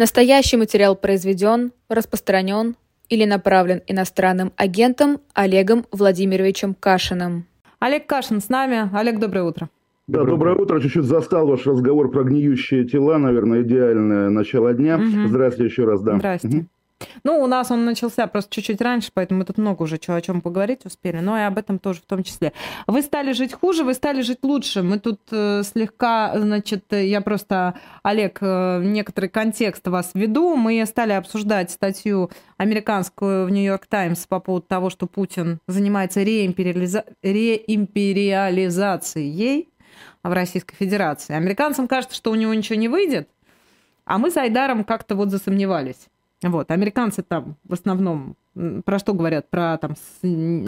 Настоящий материал произведен, распространен или направлен иностранным агентом Олегом Владимировичем Кашиным. Олег Кашин с нами. Олег, доброе утро. Да, доброе утро. Чуть-чуть застал ваш разговор про гниющие тела, наверное, идеальное начало дня. Угу. Здравствуйте еще раз, да. Здравствуйте. Угу. Ну, у нас он начался просто чуть-чуть раньше, поэтому мы тут много уже чего о чем поговорить успели, но и об этом тоже в том числе. Вы стали жить хуже, вы стали жить лучше. Мы тут э, слегка, значит, я просто, Олег, э, некоторый контекст вас введу. Мы стали обсуждать статью американскую в Нью-Йорк Таймс по поводу того, что Путин занимается реимпериализа... реимпериализацией в Российской Федерации. Американцам кажется, что у него ничего не выйдет, а мы с Айдаром как-то вот засомневались. Вот, американцы там в основном про что говорят? Про там,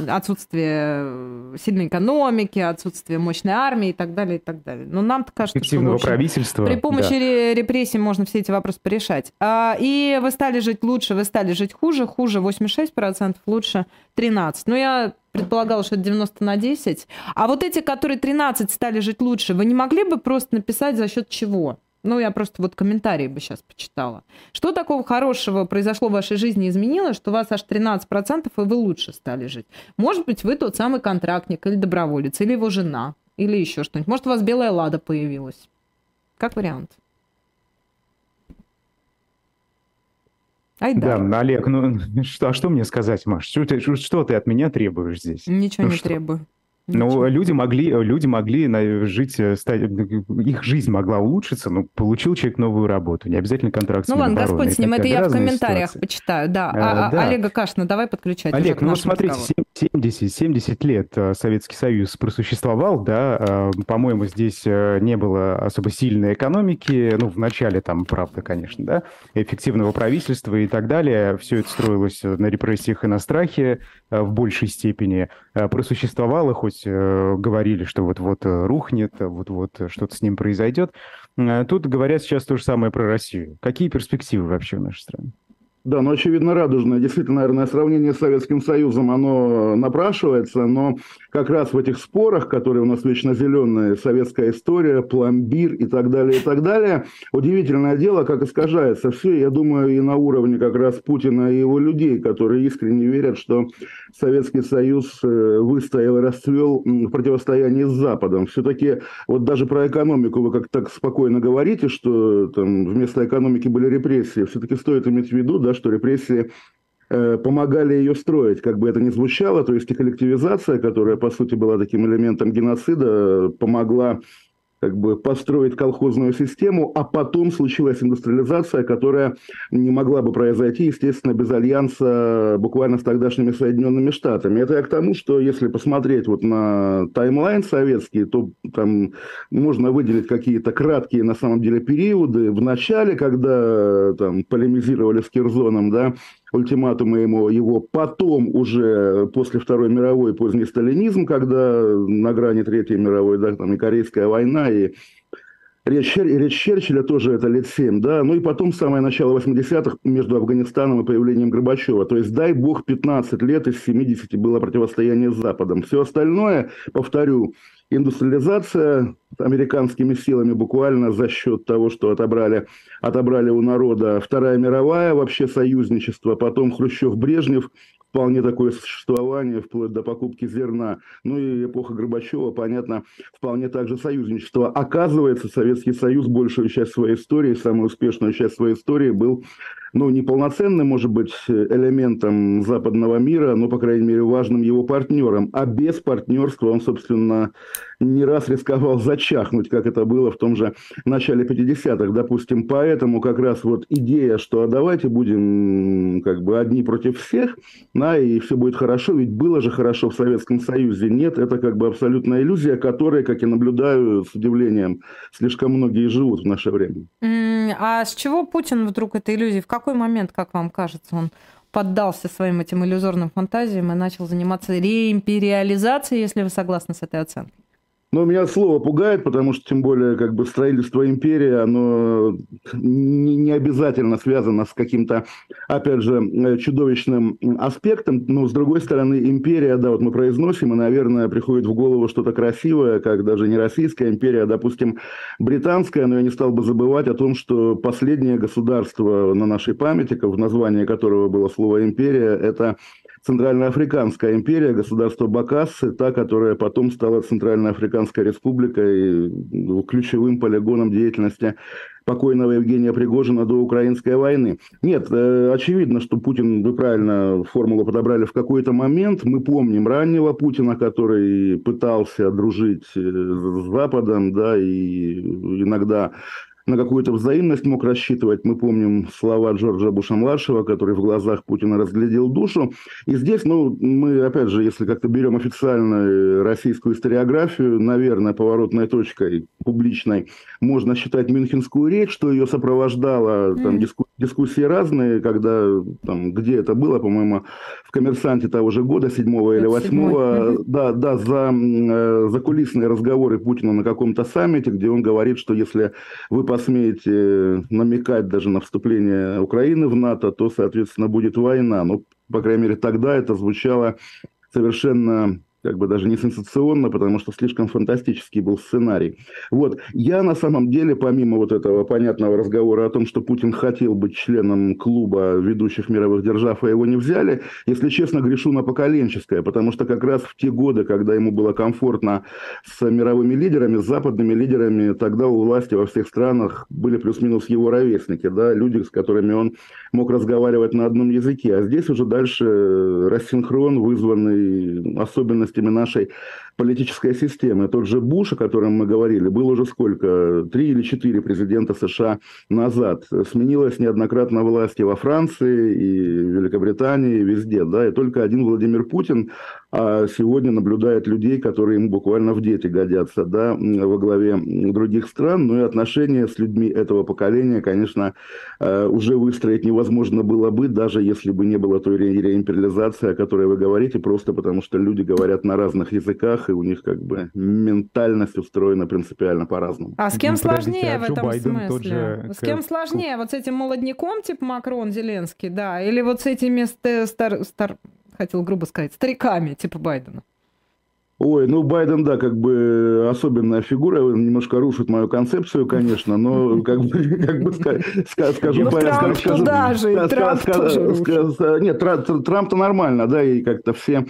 отсутствие сильной экономики, отсутствие мощной армии и так далее, и так далее. Но нам-то кажется, что общем, правительства. при помощи да. репрессий можно все эти вопросы порешать. А, и вы стали жить лучше, вы стали жить хуже, хуже 86%, лучше 13%. Ну, я предполагала, что это 90 на 10. А вот эти, которые 13 стали жить лучше, вы не могли бы просто написать за счет чего? Ну, я просто вот комментарии бы сейчас почитала. Что такого хорошего произошло в вашей жизни, изменилось, что у вас аж 13% и вы лучше стали жить? Может быть, вы тот самый контрактник или доброволец, или его жена, или еще что-нибудь. Может, у вас белая лада появилась. Как вариант. Ай, да. да, Олег, ну что, а что мне сказать, Маш? Что ты, что ты от меня требуешь здесь? Ничего ну, не что? требую. Ну, люди могли, люди могли жить, э, стать, их жизнь могла улучшиться, но получил человек новую работу, не обязательно контракт Ну ладно, Господь с ним, это я в комментариях ситуации. почитаю, да. А, а, да. Олега Кашина давай подключать Олег, ну смотрите, 70, 70 лет э, Советский Союз просуществовал, да, э, по-моему, здесь не было особо сильной экономики, ну, в начале там, правда, конечно, да, эффективного правительства и так далее, все это строилось на репрессиях и на страхе в большей степени, просуществовало хоть хоть э, говорили, что вот-вот э, рухнет, вот-вот что-то с ним произойдет. Э, тут говорят сейчас то же самое про Россию. Какие перспективы вообще в нашей стране? Да, ну, очевидно, радужное. Действительно, наверное, сравнение с Советским Союзом, оно напрашивается, но как раз в этих спорах, которые у нас вечно зеленые, советская история, пломбир и так далее, и так далее, удивительное дело, как искажается все, я думаю, и на уровне как раз Путина и его людей, которые искренне верят, что Советский Союз э, выстоял и расцвел в противостоянии с Западом. Все-таки вот даже про экономику вы как так спокойно говорите, что там вместо экономики были репрессии, все-таки стоит иметь в виду, да, что репрессии э, помогали ее строить, как бы это ни звучало, то есть и коллективизация, которая, по сути, была таким элементом геноцида, помогла как бы построить колхозную систему, а потом случилась индустриализация, которая не могла бы произойти, естественно, без альянса буквально с тогдашними Соединенными Штатами. Это я к тому, что если посмотреть вот на таймлайн советский, то там можно выделить какие-то краткие на самом деле периоды. В начале, когда там полемизировали с Кирзоном, да, ультиматумы ему, его потом уже после Второй мировой поздний сталинизм, когда на грани Третьей мировой, да, там и Корейская война, и Речь, Черчилля тоже это лет 7, да, ну и потом самое начало 80-х между Афганистаном и появлением Горбачева. То есть, дай бог, 15 лет из 70 было противостояние с Западом. Все остальное, повторю, индустриализация американскими силами буквально за счет того, что отобрали, отобрали у народа Вторая мировая, вообще союзничество, потом Хрущев-Брежнев, вполне такое существование, вплоть до покупки зерна. Ну и эпоха Горбачева, понятно, вполне также союзничество. Оказывается, Советский Союз большую часть своей истории, самую успешную часть своей истории был ну, неполноценным, может быть, элементом западного мира, но, по крайней мере, важным его партнером. А без партнерства он, собственно, не раз рисковал зачахнуть, как это было в том же начале 50-х, допустим. Поэтому как раз вот идея, что а давайте будем как бы одни против всех, да, и все будет хорошо, ведь было же хорошо в Советском Союзе. Нет, это как бы абсолютная иллюзия, которой, как я наблюдаю с удивлением, слишком многие живут в наше время. А с чего Путин вдруг этой иллюзии? В какой момент, как вам кажется, он поддался своим этим иллюзорным фантазиям и начал заниматься реимпериализацией, если вы согласны с этой оценкой? Но меня слово пугает, потому что, тем более, как бы строительство империи, оно не, не обязательно связано с каким-то, опять же, э, чудовищным аспектом. Но, с другой стороны, империя, да, вот мы произносим, и, наверное, приходит в голову что-то красивое, как даже не российская империя, а, допустим, британская. Но я не стал бы забывать о том, что последнее государство на нашей памяти, в названии которого было слово «империя», это Центральноафриканская империя, государство Бакассы, та, которая потом стала Центральноафриканской республикой, ну, ключевым полигоном деятельности покойного Евгения Пригожина до украинской войны. Нет, э, очевидно, что Путин, вы правильно формулу подобрали в какой-то момент. Мы помним раннего Путина, который пытался дружить э, с Западом, да, и иногда на какую-то взаимность мог рассчитывать. Мы помним слова Джорджа Буша-младшего, который в глазах Путина разглядел душу. И здесь, ну, мы, опять же, если как-то берем официальную российскую историографию, наверное, поворотной точкой публичной можно считать Мюнхенскую речь, что ее сопровождала там, диску, дискуссии разные, когда, там, где это было, по-моему, в «Коммерсанте» того же года, 7 или 8 да, да, за, э, за кулисные разговоры Путина на каком-то саммите, где он говорит, что если вы посмеете намекать даже на вступление Украины в НАТО, то, соответственно, будет война. Ну, по крайней мере, тогда это звучало совершенно как бы даже не сенсационно, потому что слишком фантастический был сценарий. Вот. Я на самом деле, помимо вот этого понятного разговора о том, что Путин хотел быть членом клуба ведущих мировых держав, а его не взяли, если честно, грешу на поколенческое, потому что как раз в те годы, когда ему было комфортно с мировыми лидерами, с западными лидерами, тогда у власти во всех странах были плюс-минус его ровесники, да, люди, с которыми он мог разговаривать на одном языке. А здесь уже дальше рассинхрон, вызванный особенностями особенностями нашей политической системы. Тот же Буш, о котором мы говорили, был уже сколько? Три или четыре президента США назад. Сменилась неоднократно власти во Франции и Великобритании, и везде. Да? И только один Владимир Путин а сегодня наблюдает людей, которые ему буквально в дети годятся да? во главе других стран. Ну и отношения с людьми этого поколения, конечно, э, уже выстроить невозможно было бы, даже если бы не было той реимпериализации, о которой вы говорите, просто потому что люди говорят на разных языках, языках, и у них как бы ментальность устроена принципиально по-разному. А с кем ну, сложнее в этом Байден смысле? Же... С кем сложнее? Вот с этим молодняком, типа Макрон, Зеленский, да? Или вот с этими стар... стар... хотел грубо сказать, стариками, типа Байдена? Ой, ну Байден, да, как бы особенная фигура, немножко рушит мою концепцию, конечно, но как бы, как бы скажу... Ну, Трамп скажу, туда же, Трамп тоже Нет, Трамп-то нормально, да, и как-то все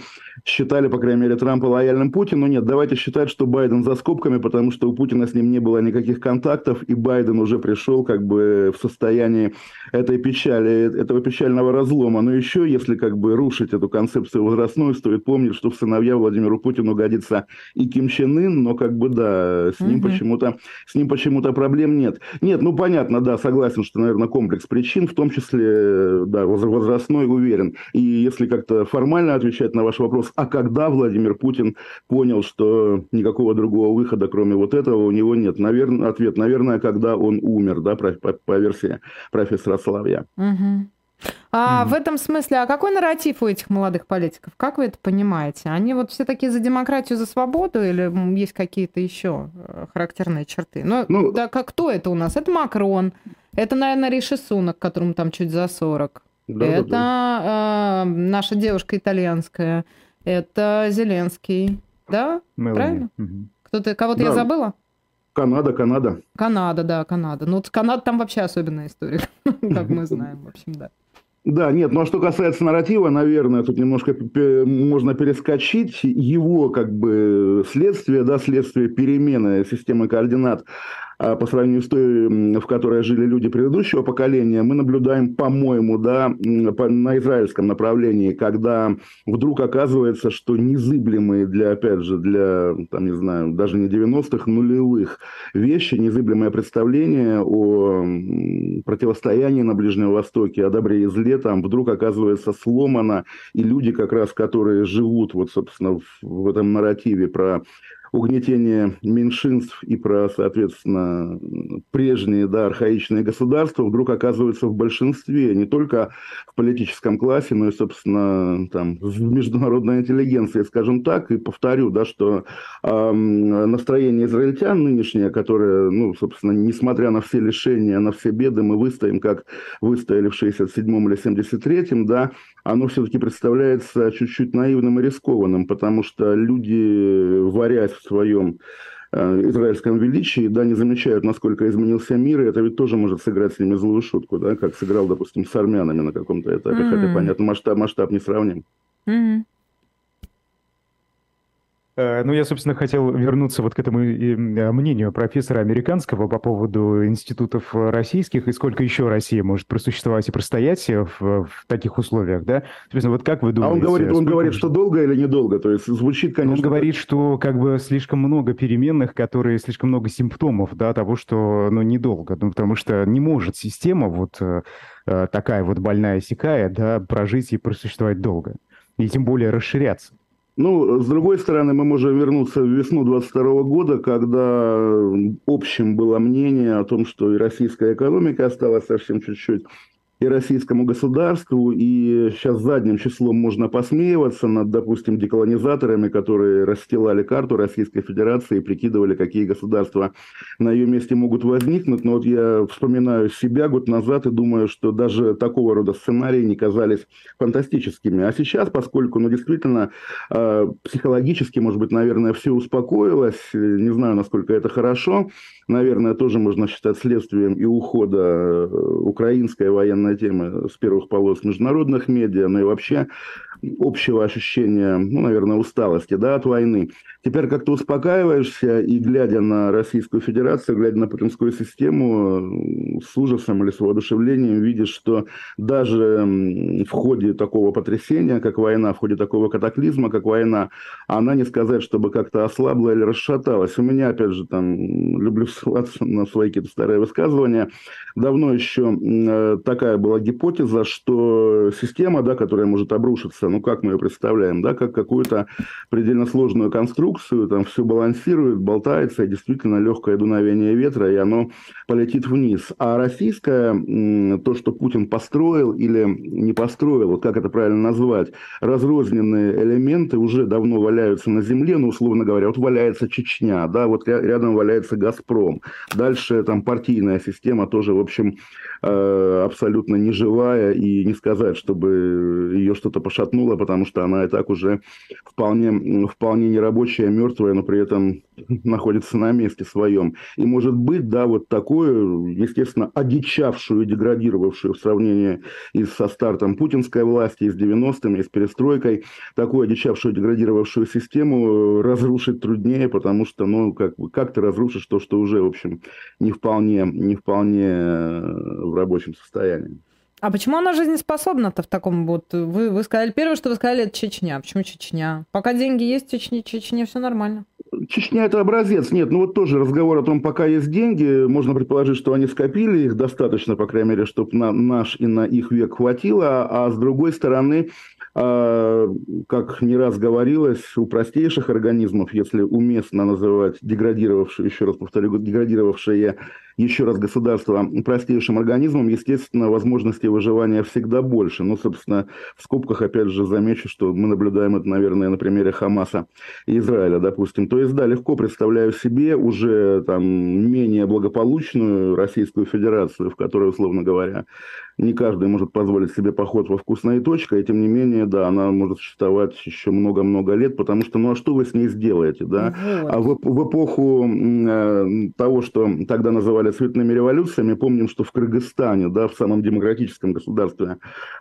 считали, по крайней мере, Трампа лояльным Путину. Нет, давайте считать, что Байден за скобками, потому что у Путина с ним не было никаких контактов, и Байден уже пришел как бы в состоянии этой печали, этого печального разлома. Но еще, если как бы рушить эту концепцию возрастную, стоит помнить, что в сыновья Владимиру Путину годится и Ким Чен Ын, но как бы да, с ним угу. почему-то с ним почему-то проблем нет. Нет, ну понятно, да, согласен, что, наверное, комплекс причин, в том числе, да, возрастной, уверен. И если как-то формально отвечать на ваш вопрос, а когда Владимир Путин понял, что никакого другого выхода, кроме вот этого, у него нет? Наверное, ответ, наверное, когда он умер, да, по, по, версии профессора Соловья. Угу. А mm. в этом смысле, а какой нарратив у этих молодых политиков? Как вы это понимаете? Они вот все такие за демократию, за свободу или есть какие-то еще э, характерные черты? Ну, ну да, как кто это у нас? Это Макрон, это, наверное, Риши Сунок, которому там чуть за 40. Да, это да. Э, наша девушка итальянская, это Зеленский, да? Мелани. Правильно? Угу. Кто-то, кого-то да. я забыла? Канада, Канада. Канада, да, Канада. Ну, Канада там вообще особенная история, как мы знаем, в общем, да. Да, нет, ну а что касается нарратива, наверное, тут немножко можно перескочить его как бы следствие, да, следствие перемены системы координат по сравнению с той, в которой жили люди предыдущего поколения, мы наблюдаем, по-моему, да, на израильском направлении, когда вдруг оказывается, что незыблемые для, опять же, для, там, не знаю, даже не 90-х, нулевых вещи, незыблемое представление о противостоянии на Ближнем Востоке, о добре и зле, там вдруг оказывается сломано, и люди, как раз, которые живут, вот, собственно, в, в этом нарративе про угнетение меньшинств и про, соответственно, прежние, да, архаичные государства вдруг оказываются в большинстве, не только в политическом классе, но и, собственно, там, в международной интеллигенции, скажем так. И повторю, да, что э, настроение израильтян нынешнее, которое, ну, собственно, несмотря на все лишения, на все беды, мы выстоим, как выстояли в 67-м или 73-м, да, оно все-таки представляется чуть-чуть наивным и рискованным, потому что люди, варясь в своем э, израильском величии, да, не замечают, насколько изменился мир, и это ведь тоже может сыграть с ними злую шутку, да, как сыграл, допустим, с армянами на каком-то этапе, mm-hmm. хотя, понятно, масштаб, масштаб не сравним. Mm-hmm. Э, ну, я, собственно, хотел вернуться вот к этому э, мнению профессора американского по поводу институтов российских и сколько еще Россия может просуществовать и простоять в, в таких условиях, да? Собственно, вот как вы думаете? А он говорит, он говорит, что долго или недолго? То есть звучит, конечно... Он говорит, что как бы слишком много переменных, которые слишком много симптомов, да, того, что, ну, недолго, ну, потому что не может система вот э, такая вот больная сякая, да, прожить и просуществовать долго, и тем более расширяться. Ну, с другой стороны, мы можем вернуться в весну 22 года, когда общим было мнение о том, что и российская экономика осталась совсем чуть-чуть и российскому государству, и сейчас задним числом можно посмеиваться над, допустим, деколонизаторами, которые расстилали карту Российской Федерации и прикидывали, какие государства на ее месте могут возникнуть. Но вот я вспоминаю себя год назад и думаю, что даже такого рода сценарии не казались фантастическими. А сейчас, поскольку, ну, действительно, э, психологически, может быть, наверное, все успокоилось, не знаю, насколько это хорошо, наверное, тоже можно считать следствием и ухода э, украинской военной темы с первых полос международных медиа, но и вообще общего ощущения, ну, наверное, усталости да, от войны. Теперь как-то успокаиваешься и, глядя на Российскую Федерацию, глядя на путинскую систему, с ужасом или с воодушевлением видишь, что даже в ходе такого потрясения, как война, в ходе такого катаклизма, как война, она не сказать, чтобы как-то ослабла или расшаталась. У меня, опять же, там, люблю ссылаться на свои какие-то старые высказывания, давно еще э, такая была гипотеза, что система, да, которая может обрушиться, ну, как мы ее представляем, да, как какую-то предельно сложную конструкцию, там все балансирует, болтается, и действительно легкое дуновение ветра, и оно полетит вниз. А российское, то, что Путин построил или не построил, вот как это правильно назвать, разрозненные элементы уже давно валяются на земле, ну, условно говоря, вот валяется Чечня, да, вот рядом валяется Газпром, дальше там партийная система тоже, в общем, э, абсолютно неживая, и не сказать, чтобы ее что-то пошатнуло, потому что она и так уже вполне, вполне нерабочая, мертвая, но при этом находится на месте своем. И может быть, да, вот такую, естественно, одичавшую, деградировавшую в сравнении и со стартом путинской власти, и с 90-ми, и с перестройкой, такую одичавшую, деградировавшую систему разрушить труднее, потому что, ну, как, как ты разрушишь то, что уже, в общем, не вполне, не вполне э, в рабочем состоянии. А почему она жизнеспособна-то в таком вот... Вы, вы сказали, первое, что вы сказали, это Чечня. Почему Чечня? Пока деньги есть в Чечне, Чечне все нормально. Чечня – это образец. Нет, ну вот тоже разговор о том, пока есть деньги, можно предположить, что они скопили их достаточно, по крайней мере, чтобы на наш и на их век хватило. А с другой стороны, а, как не раз говорилось, у простейших организмов, если уместно называть деградировавшие, еще раз повторю, деградировавшие еще раз государство простейшим организмом, естественно, возможностей выживания всегда больше. Ну, собственно, в скобках, опять же, замечу, что мы наблюдаем это, наверное, на примере Хамаса и Израиля, допустим. То есть, да, легко представляю себе уже там менее благополучную Российскую Федерацию, в которой, условно говоря, не каждый может позволить себе поход во вкусная точка, и тем не менее, да, она может существовать еще много-много лет, потому что, ну а что вы с ней сделаете, да? Вот. А в, в эпоху э, того, что тогда называли цветными революциями, помним, что в Кыргызстане, да, в самом демократическом государстве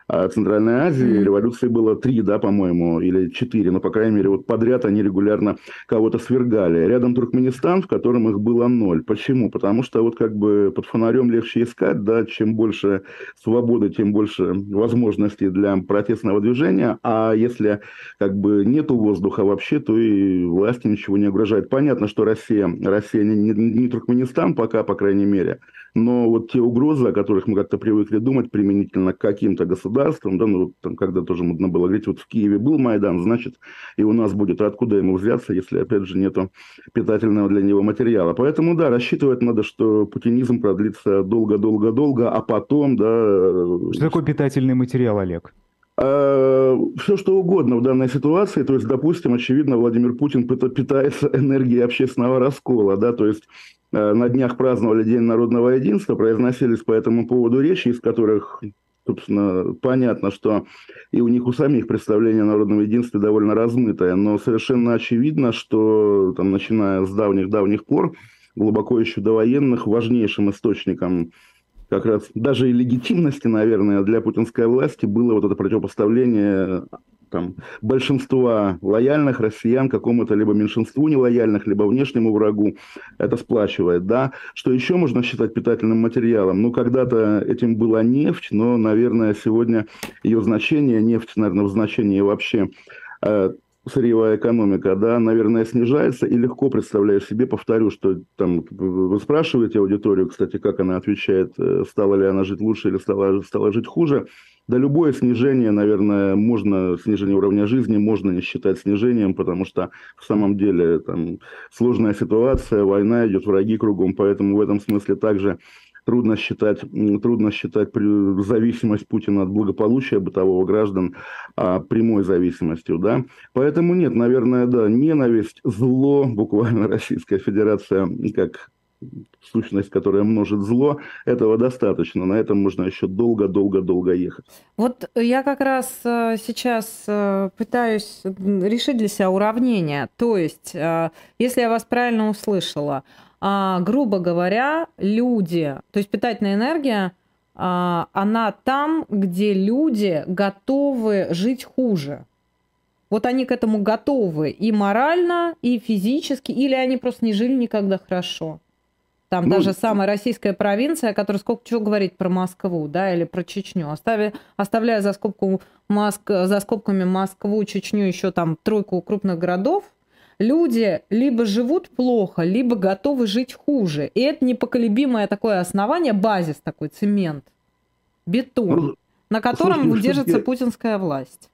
э, Центральной Азии mm-hmm. революций было три, да, по-моему, или четыре, но, по крайней мере, вот подряд они регулярно кого-то свергали. Рядом Туркменистан, в котором их было ноль. Почему? Потому что вот как бы под фонарем легче искать, да, чем больше свободы, тем больше возможностей для протестного движения. А если как бы нету воздуха вообще, то и власти ничего не угрожает. Понятно, что Россия, Россия не, не, не Туркменистан пока, по крайней крайней мере. Но вот те угрозы, о которых мы как-то привыкли думать применительно к каким-то государствам, да, ну, там, когда тоже модно было говорить, вот в Киеве был Майдан, значит, и у нас будет. А откуда ему взяться, если, опять же, нету питательного для него материала? Поэтому, да, рассчитывать надо, что путинизм продлится долго-долго-долго, а потом, да... Что такое питательный материал, Олег? А, все что угодно в данной ситуации. То есть, допустим, очевидно, Владимир Путин питается энергией общественного раскола, да, то есть Э, на днях праздновали День народного единства, произносились по этому поводу речи, из которых, собственно, понятно, что и у них у самих представление о народном единстве довольно размытое, но совершенно очевидно, что, там, начиная с давних-давних пор, глубоко еще до военных, важнейшим источником как раз даже и легитимности, наверное, для путинской власти было вот это противопоставление там, большинства лояльных россиян какому-то либо меньшинству нелояльных, либо внешнему врагу. Это сплачивает, да. Что еще можно считать питательным материалом? Ну, когда-то этим была нефть, но, наверное, сегодня ее значение, нефть, наверное, в значении вообще э, сырьевая экономика, да, наверное, снижается, и легко представляешь себе, повторю, что там вы спрашиваете аудиторию, кстати, как она отвечает, э, стала ли она жить лучше или стала, стала жить хуже, да любое снижение, наверное, можно, снижение уровня жизни можно не считать снижением, потому что в самом деле там сложная ситуация, война идет, враги кругом, поэтому в этом смысле также трудно считать, трудно считать зависимость Путина от благополучия бытового граждан а, прямой зависимостью, да. Поэтому нет, наверное, да, ненависть, зло, буквально Российская Федерация как сущность, которая множит зло, этого достаточно. На этом можно еще долго-долго-долго ехать. Вот я как раз э, сейчас э, пытаюсь решить для себя уравнение. То есть, э, если я вас правильно услышала, а, грубо говоря, люди, то есть питательная энергия, а, она там, где люди готовы жить хуже. Вот они к этому готовы и морально, и физически, или они просто не жили никогда хорошо. Там ну, даже самая российская провинция, которая сколько чего говорит про Москву, да, или про Чечню. Остави, оставляя за, скобку Моск, за скобками Москву, Чечню, еще там тройку крупных городов, люди либо живут плохо, либо готовы жить хуже. И это непоколебимое такое основание, базис такой, цемент, бетон, ну, на котором слушайте, держится путинская власть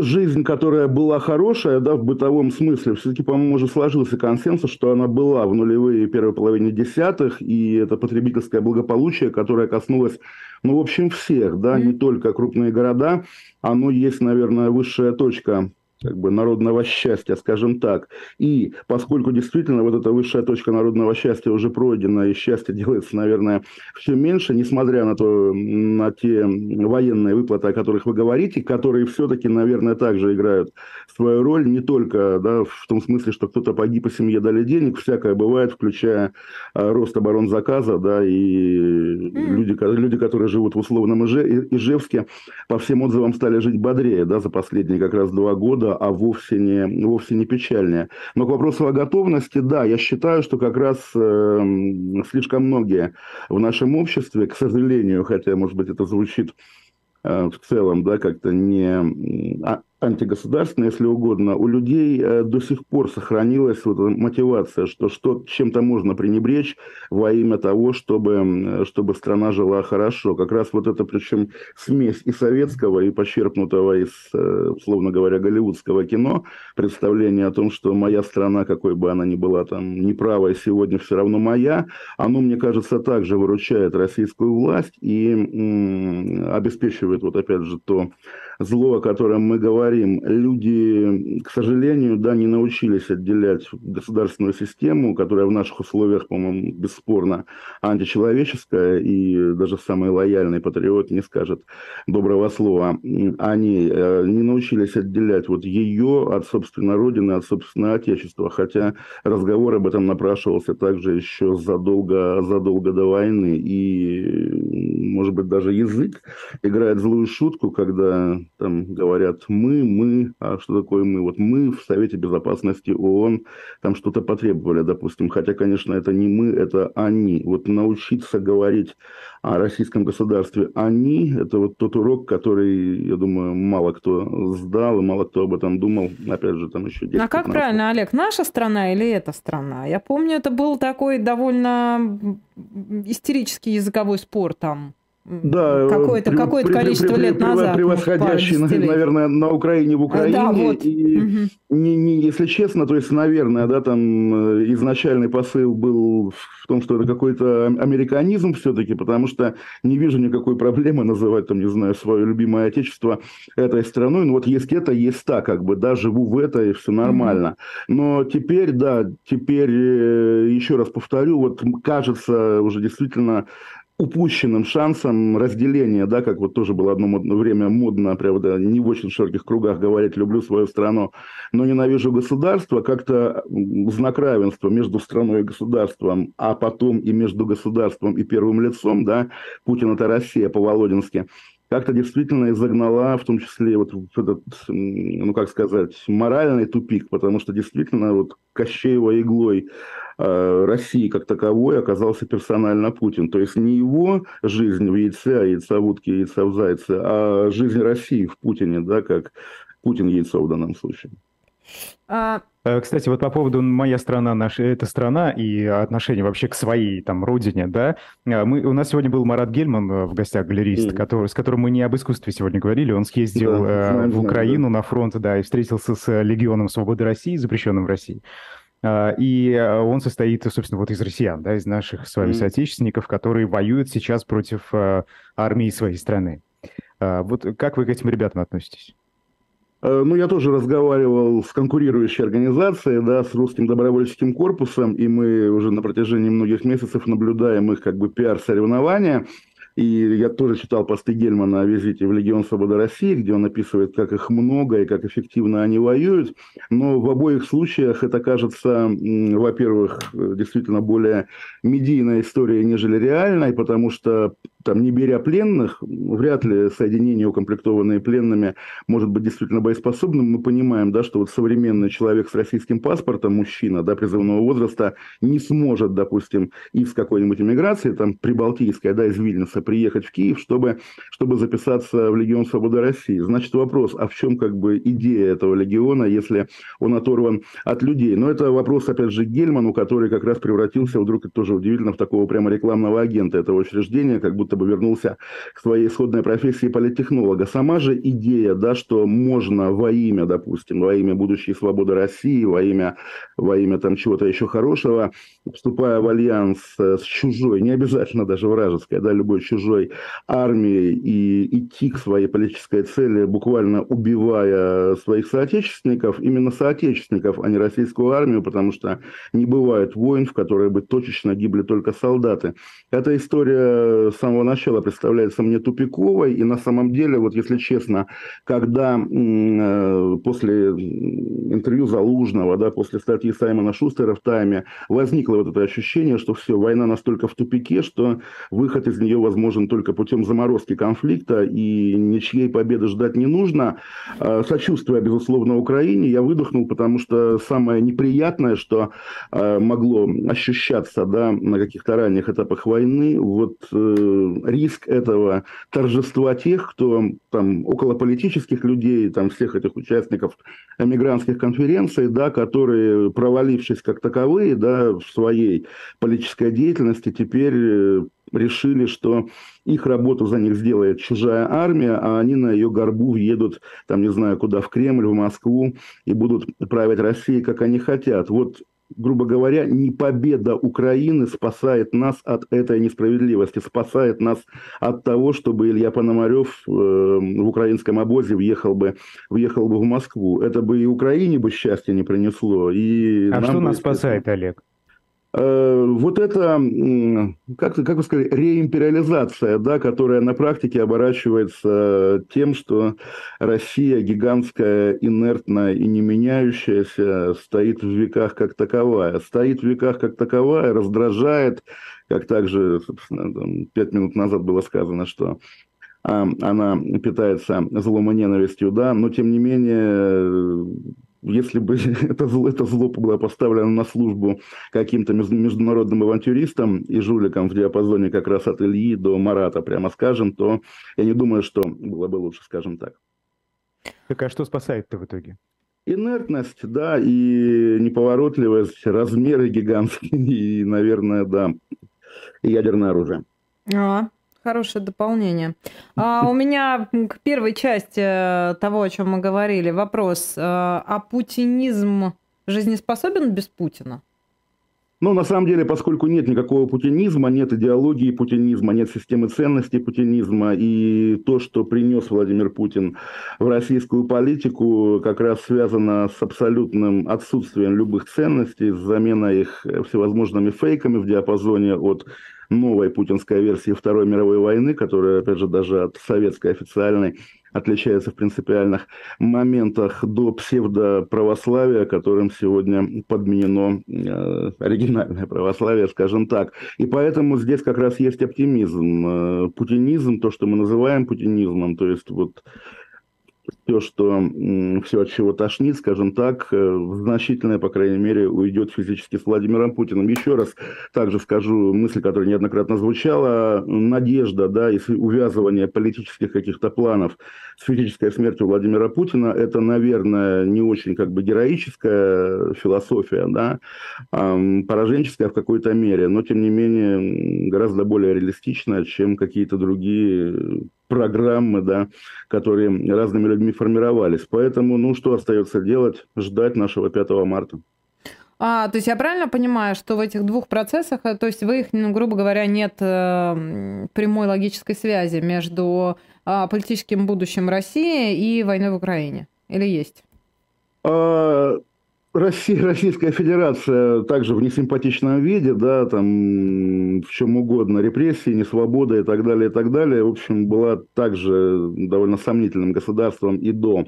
жизнь, которая была хорошая, да, в бытовом смысле, все-таки, по-моему, уже сложился консенсус, что она была в нулевые первой половине десятых, и это потребительское благополучие, которое коснулось, ну, в общем, всех, да, mm-hmm. не только крупные города, оно есть, наверное, высшая точка как бы народного счастья, скажем так. И поскольку действительно вот эта высшая точка народного счастья уже пройдена, и счастье делается, наверное, все меньше, несмотря на, то, на те военные выплаты, о которых вы говорите, которые все-таки, наверное, также играют свою роль, не только да, в том смысле, что кто-то погиб, и семье дали денег, всякое бывает, включая а, рост оборонзаказа, да, и mm. люди, люди, которые живут в условном Ижевске, по всем отзывам стали жить бодрее, да, за последние как раз два года, года, а вовсе не, вовсе не печальнее. Но к вопросу о готовности, да, я считаю, что как раз э, слишком многие в нашем обществе, к сожалению, хотя, может быть, это звучит э, в целом, да, как-то не а, антигосударственная, если угодно, у людей э, до сих пор сохранилась вот мотивация, что, что чем-то можно пренебречь во имя того, чтобы, чтобы страна жила хорошо. Как раз вот это, причем смесь и советского, и почерпнутого из, э, условно говоря, голливудского кино, представление о том, что моя страна, какой бы она ни была там неправой, сегодня все равно моя, оно, мне кажется, также выручает российскую власть и м- обеспечивает, вот опять же, то зло, о котором мы говорим, люди, к сожалению, да, не научились отделять государственную систему, которая в наших условиях, по-моему, бесспорно античеловеческая, и даже самый лояльный патриот не скажет доброго слова. Они э, не научились отделять вот ее от, собственно, Родины, от, собственно, Отечества, хотя разговор об этом напрашивался также еще задолго, задолго до войны. И, может быть, даже язык играет злую шутку, когда там говорят мы, мы, а что такое мы? Вот мы в Совете Безопасности ООН там что-то потребовали, допустим, хотя, конечно, это не мы, это они. Вот научиться говорить о российском государстве они, это вот тот урок, который, я думаю, мало кто сдал и мало кто об этом думал, опять же, там еще 10 А как правильно, Олег, наша страна или эта страна? Я помню, это был такой довольно истерический языковой спор там да, какое-то, какое количество при, лет назад. Превосходящий, наверное, на Украине, в Украине. Да, вот. И угу. не, не, если честно, то есть, наверное, да, там э, изначальный посыл был в том, что это какой-то американизм все-таки, потому что не вижу никакой проблемы называть, там, не знаю, свое любимое отечество этой страной. Ну вот есть это, есть так, как бы, да, живу в это, и все нормально. Но теперь, да, теперь, э, еще раз повторю, вот кажется уже действительно упущенным шансом разделения, да, как вот тоже было одно время модно, правда, не в очень широких кругах говорить «люблю свою страну, но ненавижу государство», как-то знак равенства между страной и государством, а потом и между государством и первым лицом, да, Путин – это Россия по-володински, как-то действительно изогнала, в том числе вот этот, ну как сказать, моральный тупик, потому что действительно вот Кощеева иглой э, России как таковой оказался персонально Путин. То есть не его жизнь в яйце, а яйца в утке, яйца в зайце, а жизнь России в Путине, да, как Путин яйцо в данном случае. А... Э, кстати, вот по поводу «моя страна, наша, эта страна» и отношения вообще к своей там родине, да, э, мы, у нас сегодня был Марат Гельман э, в гостях, галерист, mm. который, с которым мы не об искусстве сегодня говорили, он съездил да, знаем, в Украину да. на фронт, да, и встретился с Легионом Свободы России, запрещенным в России. И он состоит, собственно, вот из россиян, да, из наших с вами mm. соотечественников, которые воюют сейчас против армии своей страны. Вот как вы к этим ребятам относитесь? Э, ну, я тоже разговаривал с конкурирующей организацией, да, с русским добровольческим корпусом, и мы уже на протяжении многих месяцев наблюдаем их как бы пиар-соревнования. И я тоже читал посты Гельмана о визите в Легион Свободы России, где он описывает, как их много и как эффективно они воюют. Но в обоих случаях это кажется, во-первых, действительно более медийная история, нежели реальной, потому что там, не беря пленных, вряд ли соединение, укомплектованные пленными, может быть действительно боеспособным. Мы понимаем, да, что вот современный человек с российским паспортом, мужчина да, призывного возраста, не сможет, допустим, из какой-нибудь иммиграции, там, прибалтийской, да, из Вильнюса, приехать в Киев, чтобы, чтобы записаться в Легион Свободы России. Значит, вопрос, а в чем как бы идея этого легиона, если он оторван от людей? Но это вопрос, опять же, Гельману, который как раз превратился вдруг, это тоже удивительно, в такого прямо рекламного агента этого учреждения, как будто бы вернулся к своей исходной профессии политтехнолога. Сама же идея, да, что можно во имя, допустим, во имя будущей свободы России, во имя, во имя там чего-то еще хорошего, вступая в альянс с чужой, не обязательно даже вражеской, да, любой чужой армией и идти к своей политической цели, буквально убивая своих соотечественников, именно соотечественников, а не российскую армию, потому что не бывает войн, в которые бы точечно гибли только солдаты. Эта история с самого начала представляется мне тупиковой, и на самом деле, вот если честно, когда э, после интервью Залужного, да, после статьи Саймона Шустера в «Тайме» возникло вот это ощущение, что все, война настолько в тупике, что выход из нее возможен только путем заморозки конфликта, и ничьей победы ждать не нужно. Э, сочувствуя, безусловно, Украине, я выдохнул, потому что самое неприятное, что э, могло ощущаться да, на каких-то ранних этапах войны, вот риск этого торжества тех, кто там около политических людей, там всех этих участников эмигрантских конференций, да, которые, провалившись как таковые, да, в своей политической деятельности, теперь э, решили, что их работу за них сделает чужая армия, а они на ее горбу въедут, там, не знаю, куда, в Кремль, в Москву, и будут править Россией, как они хотят. Вот грубо говоря, не победа Украины спасает нас от этой несправедливости, спасает нас от того, чтобы Илья Пономарев э, в украинском обозе въехал бы, въехал бы в Москву. Это бы и Украине бы счастья не принесло. И а что нас спасает, Олег? Э, вот это, как, как вы сказали, реимпериализация, да, которая на практике оборачивается тем, что Россия гигантская, инертная и не меняющаяся стоит в веках как таковая. Стоит в веках как таковая, раздражает, как также, собственно, там, пять минут назад было сказано, что она питается злом и ненавистью, да, но тем не менее если бы это зло, это зло было поставлено на службу каким-то международным авантюристам и жуликам в диапазоне как раз от Ильи до Марата, прямо скажем, то я не думаю, что было бы лучше, скажем так. Так а что спасает-то в итоге? Инертность, да, и неповоротливость, размеры гигантские, и, наверное, да, ядерное оружие. А, Хорошее дополнение. А у меня к первой части э, того, о чем мы говорили, вопрос. Э, а путинизм жизнеспособен без Путина? Ну, на самом деле, поскольку нет никакого путинизма, нет идеологии путинизма, нет системы ценностей путинизма, и то, что принес Владимир Путин в российскую политику, как раз связано с абсолютным отсутствием любых ценностей, с заменой их всевозможными фейками в диапазоне от новой путинской версии Второй мировой войны, которая, опять же, даже от советской официальной отличается в принципиальных моментах до псевдоправославия, которым сегодня подменено э, оригинальное православие, скажем так. И поэтому здесь как раз есть оптимизм. Э, путинизм, то, что мы называем путинизмом, то есть вот все, что все, от чего тошнит, скажем так, э, значительное, по крайней мере, уйдет физически с Владимиром Путиным. Еще раз также скажу мысль, которая неоднократно звучала, надежда, да, если увязывание политических каких-то планов с физической смертью Владимира Путина, это, наверное, не очень как бы героическая философия, да, а пораженческая в какой-то мере, но, тем не менее, гораздо более реалистичная, чем какие-то другие программы, да, которые разными людьми формировались. Поэтому, ну, что остается делать? Ждать нашего 5 марта. А, то есть я правильно понимаю, что в этих двух процессах, э, то есть вы их, ну, грубо говоря, нет э, прямой логической связи между э, политическим будущим России и войной в Украине? Или есть? А, Россия, Российская Федерация также в несимпатичном виде, да, там в чем угодно, репрессии, несвобода и так далее, и так далее, в общем, была также довольно сомнительным государством и до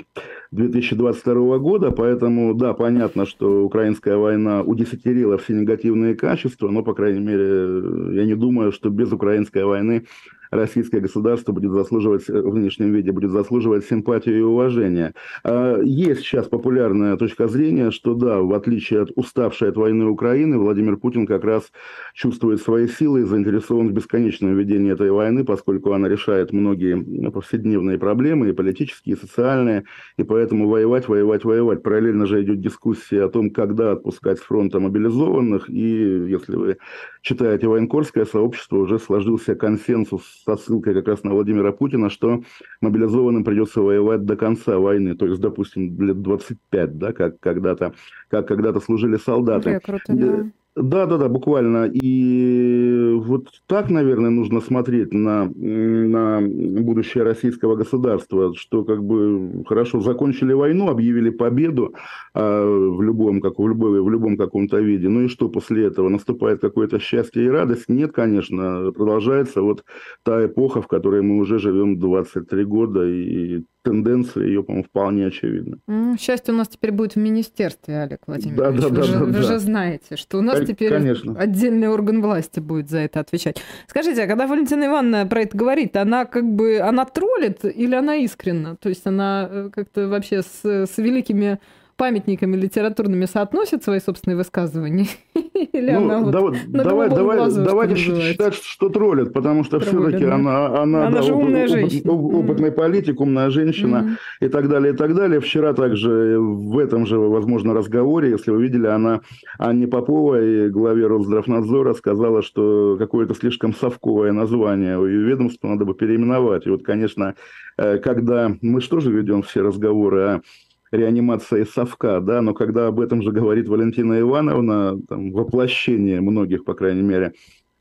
2022 года, поэтому, да, понятно, что украинская война удесятерила все негативные качества, но, по крайней мере, я не думаю, что без украинской войны российское государство будет заслуживать э, в нынешнем виде, будет заслуживать симпатию и уважения. А, есть сейчас популярная точка зрения, что да, в отличие от уставшей от войны Украины, Владимир Путин как раз чувствует свои силы и заинтересован в бесконечном ведении этой войны, поскольку она решает многие повседневные проблемы, и политические, и социальные, и поэтому воевать, воевать, воевать. Параллельно же идет дискуссия о том, когда отпускать с фронта мобилизованных, и если вы читаете военкорское сообщество, уже сложился консенсус со ссылкой как раз на Владимира Путина, что мобилизованным придется воевать до конца войны, то есть, допустим, лет 25, да, как когда-то как когда-то служили солдаты. Рекруты, да. Да, да, да, буквально. И вот так, наверное, нужно смотреть на, на будущее российского государства, что как бы хорошо закончили войну, объявили победу а, в любом, как в любой, в любом каком-то виде. Ну и что после этого? Наступает какое-то счастье и радость? Нет, конечно, продолжается вот та эпоха, в которой мы уже живем 23 года, и тенденция ее, по-моему, вполне очевидна. Счастье у нас теперь будет в министерстве, Олег Владимирович. Да, да, вы да, же, да, вы да. же знаете, что у нас Кон- теперь конечно. отдельный орган власти будет за это отвечать. Скажите, а когда Валентина Ивановна про это говорит, она как бы, она троллит или она искренна? То есть она э, как-то вообще с, с великими памятниками литературными соотносит свои собственные высказывания? Или Ну, она вот давай, давай, глазу, что давайте называется? считать, что троллит, потому что все-таки да. она, она, Она да, же умная оп- женщина. оп- опытный политик, умная женщина Мгм. и так далее, и так далее. Вчера также в этом же, возможно, разговоре, если вы видели, она Анне Поповой, главе Росздравнадзора, сказала, что какое-то слишком совковое название у ее ведомства надо бы переименовать. И вот, конечно, э, когда мы что же ведем все разговоры о реанимации совка, да, но когда об этом же говорит Валентина Ивановна, там, воплощение многих, по крайней мере,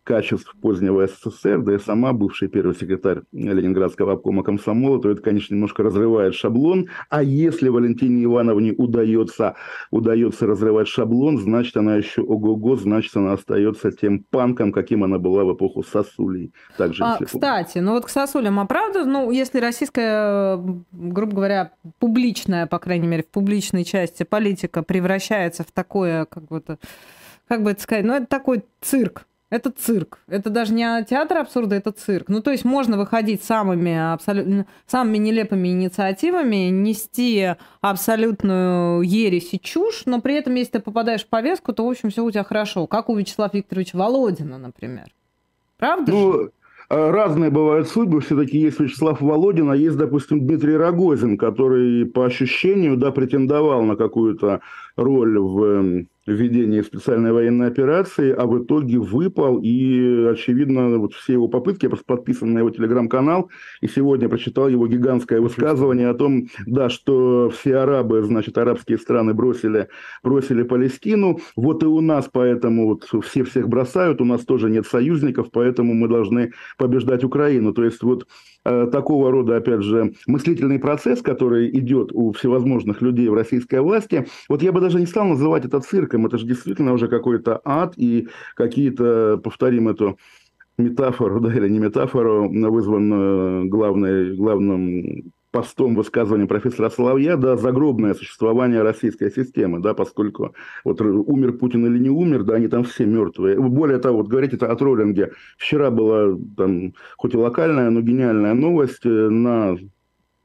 качеств позднего СССР, да и сама бывший первый секретарь Ленинградского обкома комсомола, то это, конечно, немножко разрывает шаблон. А если Валентине Ивановне удается, удается разрывать шаблон, значит, она еще ого-го, значит, она остается тем панком, каким она была в эпоху Сосулей. Также, А, кстати, ну вот к сосулям, а правда, ну, если российская, грубо говоря, публичная, по крайней мере, в публичной части политика превращается в такое, как бы как бы это сказать, ну, это такой цирк, Это цирк. Это даже не театр абсурда, это цирк. Ну, то есть можно выходить самыми, абсолютно, самыми нелепыми инициативами, нести абсолютную ересь и чушь, но при этом, если ты попадаешь в повестку, то, в общем, все у тебя хорошо. Как у Вячеслава Викторовича Володина, например. Правда ну, же? А, разные бывают судьбы, все-таки есть Вячеслав Володин, а есть, допустим, Дмитрий Рогозин, который по ощущению, да, претендовал на какую-то роль в ведении специальной военной операции, а в итоге выпал, и, очевидно, вот все его попытки, я просто подписан на его телеграм-канал, и сегодня прочитал его гигантское высказывание о том, да, что все арабы, значит, арабские страны бросили, бросили Палестину, вот и у нас поэтому вот все всех бросают, у нас тоже нет союзников, поэтому мы должны побеждать Украину. То есть вот такого рода, опять же, мыслительный процесс, который идет у всевозможных людей в российской власти, вот я бы даже не стал называть это цирком, это же действительно уже какой-то ад, и какие-то, повторим эту метафору, да, или не метафору, вызван главной, главным постом высказывания профессора Соловья, да, загробное существование российской системы, да, поскольку вот умер Путин или не умер, да, они там все мертвые. Более того, вот говорить это о троллинге. Вчера была там, хоть и локальная, но гениальная новость э, на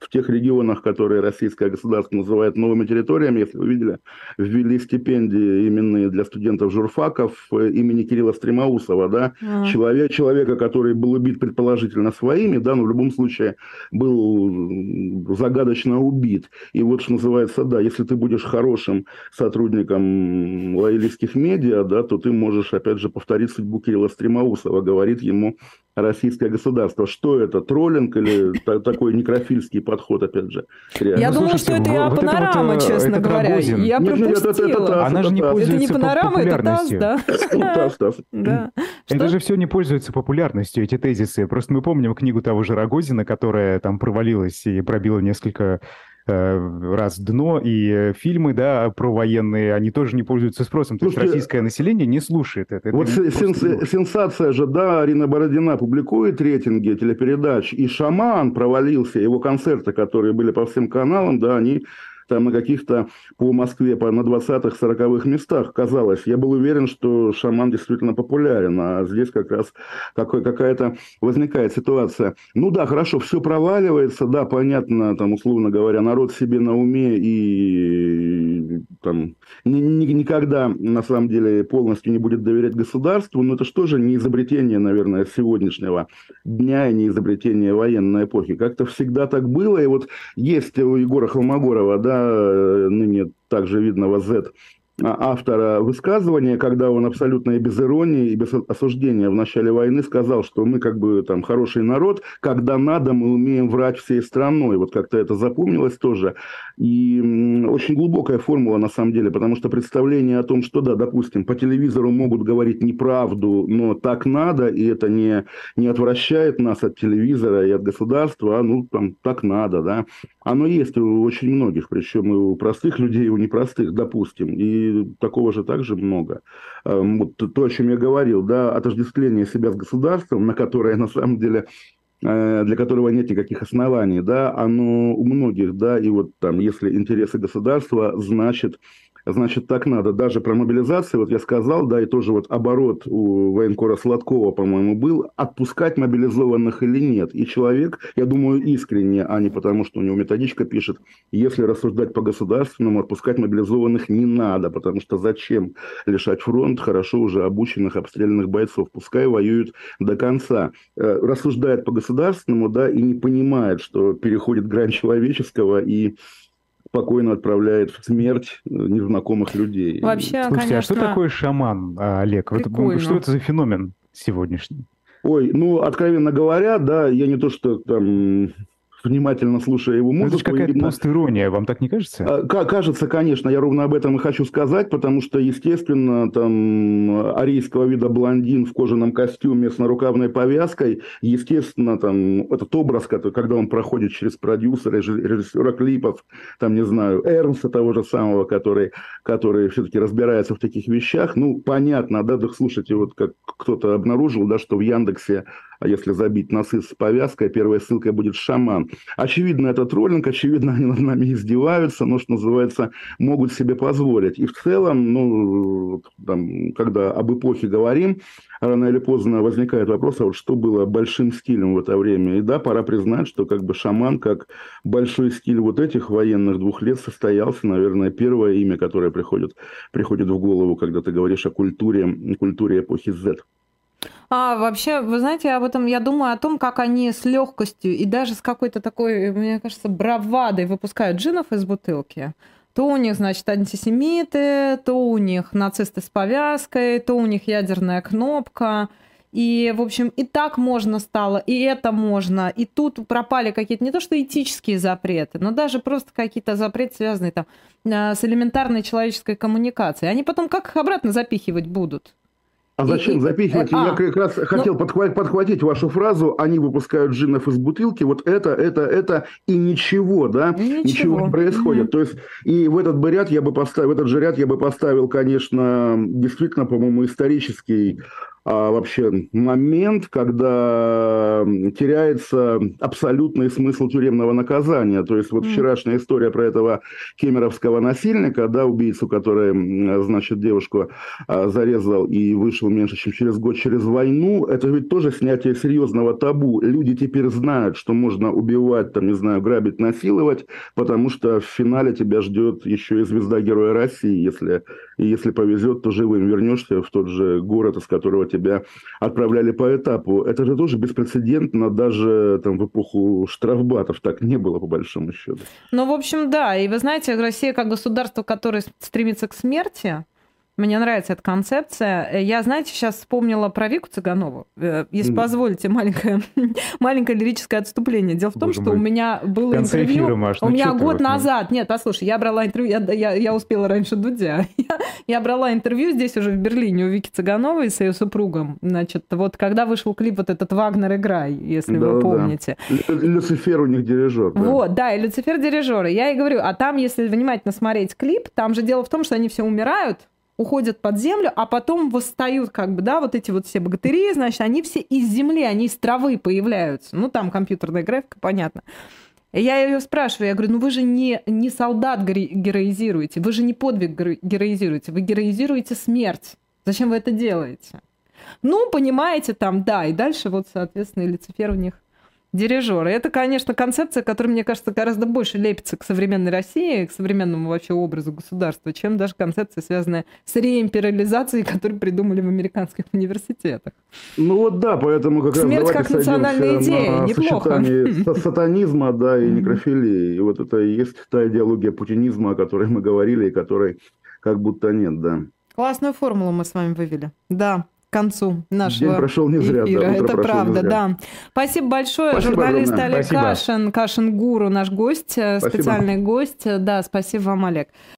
в тех регионах, которые российское государство называет новыми территориями, если вы видели, ввели стипендии именные для студентов журфаков э, имени Кирилла Стремоусова, да, mm человек, человека, который был убит предположительно своими, да, но в любом случае был загадочно убит. И вот что называется, да, если ты будешь хорошим сотрудником лоялистских медиа, да, то ты можешь, опять же, повторить судьбу Кирилла Стремоусова, говорит ему российское государство. Что это, троллинг или такой некрофильский подход, опять же? Я ну, думала, что это я вот панорама, вот, честно это говоря. Рогозин. Я нет, пропустила. Нет, это, это, это, Она же не пользуется Это не панорама, это ТАСС, да? ТАСС, ТАСС. Да. Это же все не пользуется популярностью, эти тезисы. Просто мы помним книгу того же Рогозина, которая там провалилась и пробила несколько раз дно, и э, фильмы, да, про военные, они тоже не пользуются спросом. То Слушайте, есть российское население не слушает это. Вот это сенс- сенсация же, да, Арина Бородина публикует рейтинги телепередач, и «Шаман» провалился, его концерты, которые были по всем каналам, да, они там на каких-то по Москве по, на 20-х, 40-х местах казалось. Я был уверен, что шаман действительно популярен, а здесь как раз какой, какая-то возникает ситуация. Ну да, хорошо, все проваливается, да, понятно, там, условно говоря, народ себе на уме и там ни, ни, никогда, на самом деле, полностью не будет доверять государству, но это что же не изобретение, наверное, сегодняшнего дня и не изобретение военной эпохи. Как-то всегда так было, и вот есть у Егора Холмогорова, да, Ныне также видного Z, автора высказывания, когда он абсолютно и без иронии, и без осуждения в начале войны сказал, что мы как бы там хороший народ, когда надо, мы умеем врать всей страной. Вот как-то это запомнилось тоже. И очень глубокая формула на самом деле, потому что представление о том, что да, допустим, по телевизору могут говорить неправду, но так надо, и это не, не отвращает нас от телевизора и от государства, а ну там так надо, да. Оно есть у очень многих, причем и у простых людей, и у непростых, допустим. И такого же также много. Эм, вот то, о чем я говорил, да, отождествление себя с государством, на которое на самом деле э, для которого нет никаких оснований, да, оно у многих, да, и вот там, если интересы государства, значит, Значит, так надо. Даже про мобилизацию, вот я сказал, да, и тоже вот оборот у военкора Сладкова, по-моему, был, отпускать мобилизованных или нет. И человек, я думаю, искренне, а не потому, что у него методичка пишет, если рассуждать по государственному, отпускать мобилизованных не надо, потому что зачем лишать фронт хорошо уже обученных, обстрелянных бойцов, пускай воюют до конца. Э, рассуждает по государственному, да, и не понимает, что переходит грань человеческого и спокойно отправляет в смерть э, незнакомых людей. Вообще, Слушайте, конечно... а что такое шаман, а, Олег? Вот, что это за феномен сегодняшний? Ой, ну, откровенно говоря, да, я не то, что там внимательно слушая его музыку. Это какая-то именно... постирония, вам так не кажется? А, кажется, конечно. Я ровно об этом и хочу сказать, потому что, естественно, там арийского вида блондин в кожаном костюме с нарукавной повязкой, естественно, там этот образ, который, когда он проходит через продюсера, режиссера клипов, там, не знаю, Эрнса того же самого, который, который все-таки разбирается в таких вещах, ну, понятно, да, так слушайте, вот как кто-то обнаружил, да, что в Яндексе если забить носы с повязкой, первой ссылкой будет шаман. Очевидно, это троллинг, очевидно, они над нами издеваются, но, что называется, могут себе позволить. И в целом, ну, там, когда об эпохе говорим, рано или поздно возникает вопрос, а вот что было большим стилем в это время. И да, пора признать, что как бы шаман, как большой стиль вот этих военных двух лет состоялся, наверное, первое имя, которое приходит, приходит в голову, когда ты говоришь о культуре, культуре эпохи Z. А вообще, вы знаете, об этом я думаю о том, как они с легкостью и даже с какой-то такой, мне кажется, бравадой выпускают джинов из бутылки. То у них, значит, антисемиты, то у них нацисты с повязкой, то у них ядерная кнопка. И, в общем, и так можно стало, и это можно. И тут пропали какие-то не то что этические запреты, но даже просто какие-то запреты, связанные там э, с элементарной человеческой коммуникацией. Они потом как их обратно запихивать будут? А зачем запихивать? А, Я как раз ну, хотел подхватить, подхватить вашу фразу. Они выпускают джинов из бутылки. Вот это, это, это и ничего, да? Ничего, ничего не происходит. Mm-hmm. То есть и в этот бы ряд я бы поставил, в этот же ряд я бы поставил, конечно, действительно, по-моему, исторический а, вообще момент, когда теряется абсолютный смысл тюремного наказания. То есть вот mm. вчерашняя история про этого кемеровского насильника, да, убийцу, который, значит, девушку а, зарезал и вышел меньше, чем через год через войну, это ведь тоже снятие серьезного табу. Люди теперь знают, что можно убивать, там, не знаю, грабить, насиловать, потому что в финале тебя ждет еще и звезда Героя России, если, если повезет, то живым вернешься в тот же город, из которого тебя отправляли по этапу. Это же тоже беспрецедентно, даже там в эпоху штрафбатов так не было, по большому счету. Ну, в общем, да. И вы знаете, Россия как государство, которое стремится к смерти, мне нравится эта концепция. Э, я, знаете, сейчас вспомнила про Вику Цыганову. Э, если mm. позволите, маленькое, маленькое лирическое отступление. Дело в том, Боже что мой. у меня было интервью... Эфира, Маш, ну у меня год назад... Нет, послушай, я брала интервью... Я, я, я успела раньше Дудя. Я, я брала интервью здесь уже в Берлине у Вики Цыгановой с ее супругом. Значит, вот когда вышел клип вот этот «Вагнер, играй», если да, вы помните. Да. Люцифер у них дирижер. Да. Вот, да, и Люцифер дирижер. Я и говорю, а там, если внимательно смотреть клип, там же дело в том, что они все умирают, уходят под землю, а потом восстают, как бы, да, вот эти вот все богатыри, значит, они все из земли, они из травы появляются. Ну, там компьютерная графика, понятно. Я ее спрашиваю, я говорю, ну вы же не, не солдат героизируете, вы же не подвиг героизируете, вы героизируете смерть. Зачем вы это делаете? Ну, понимаете, там, да, и дальше вот, соответственно, Люцифер у них дирижеры. Это, конечно, концепция, которая, мне кажется, гораздо больше лепится к современной России, к современному вообще образу государства, чем даже концепция, связанная с реимпериализацией, которую придумали в американских университетах. Ну вот да, поэтому как Смерть раз как национальная идея, на неплохо. сатанизма, да, и некрофилии. И вот это и есть та идеология путинизма, о которой мы говорили, и которой как будто нет, да. Классную формулу мы с вами вывели. Да, концу нашего День прошел не зря, эфира. Да, Это правда, да. Спасибо большое. Спасибо Журналист огромное. Олег спасибо. Кашин, Кашин Гуру, наш гость, э, спасибо. специальный гость. Да, спасибо вам, Олег.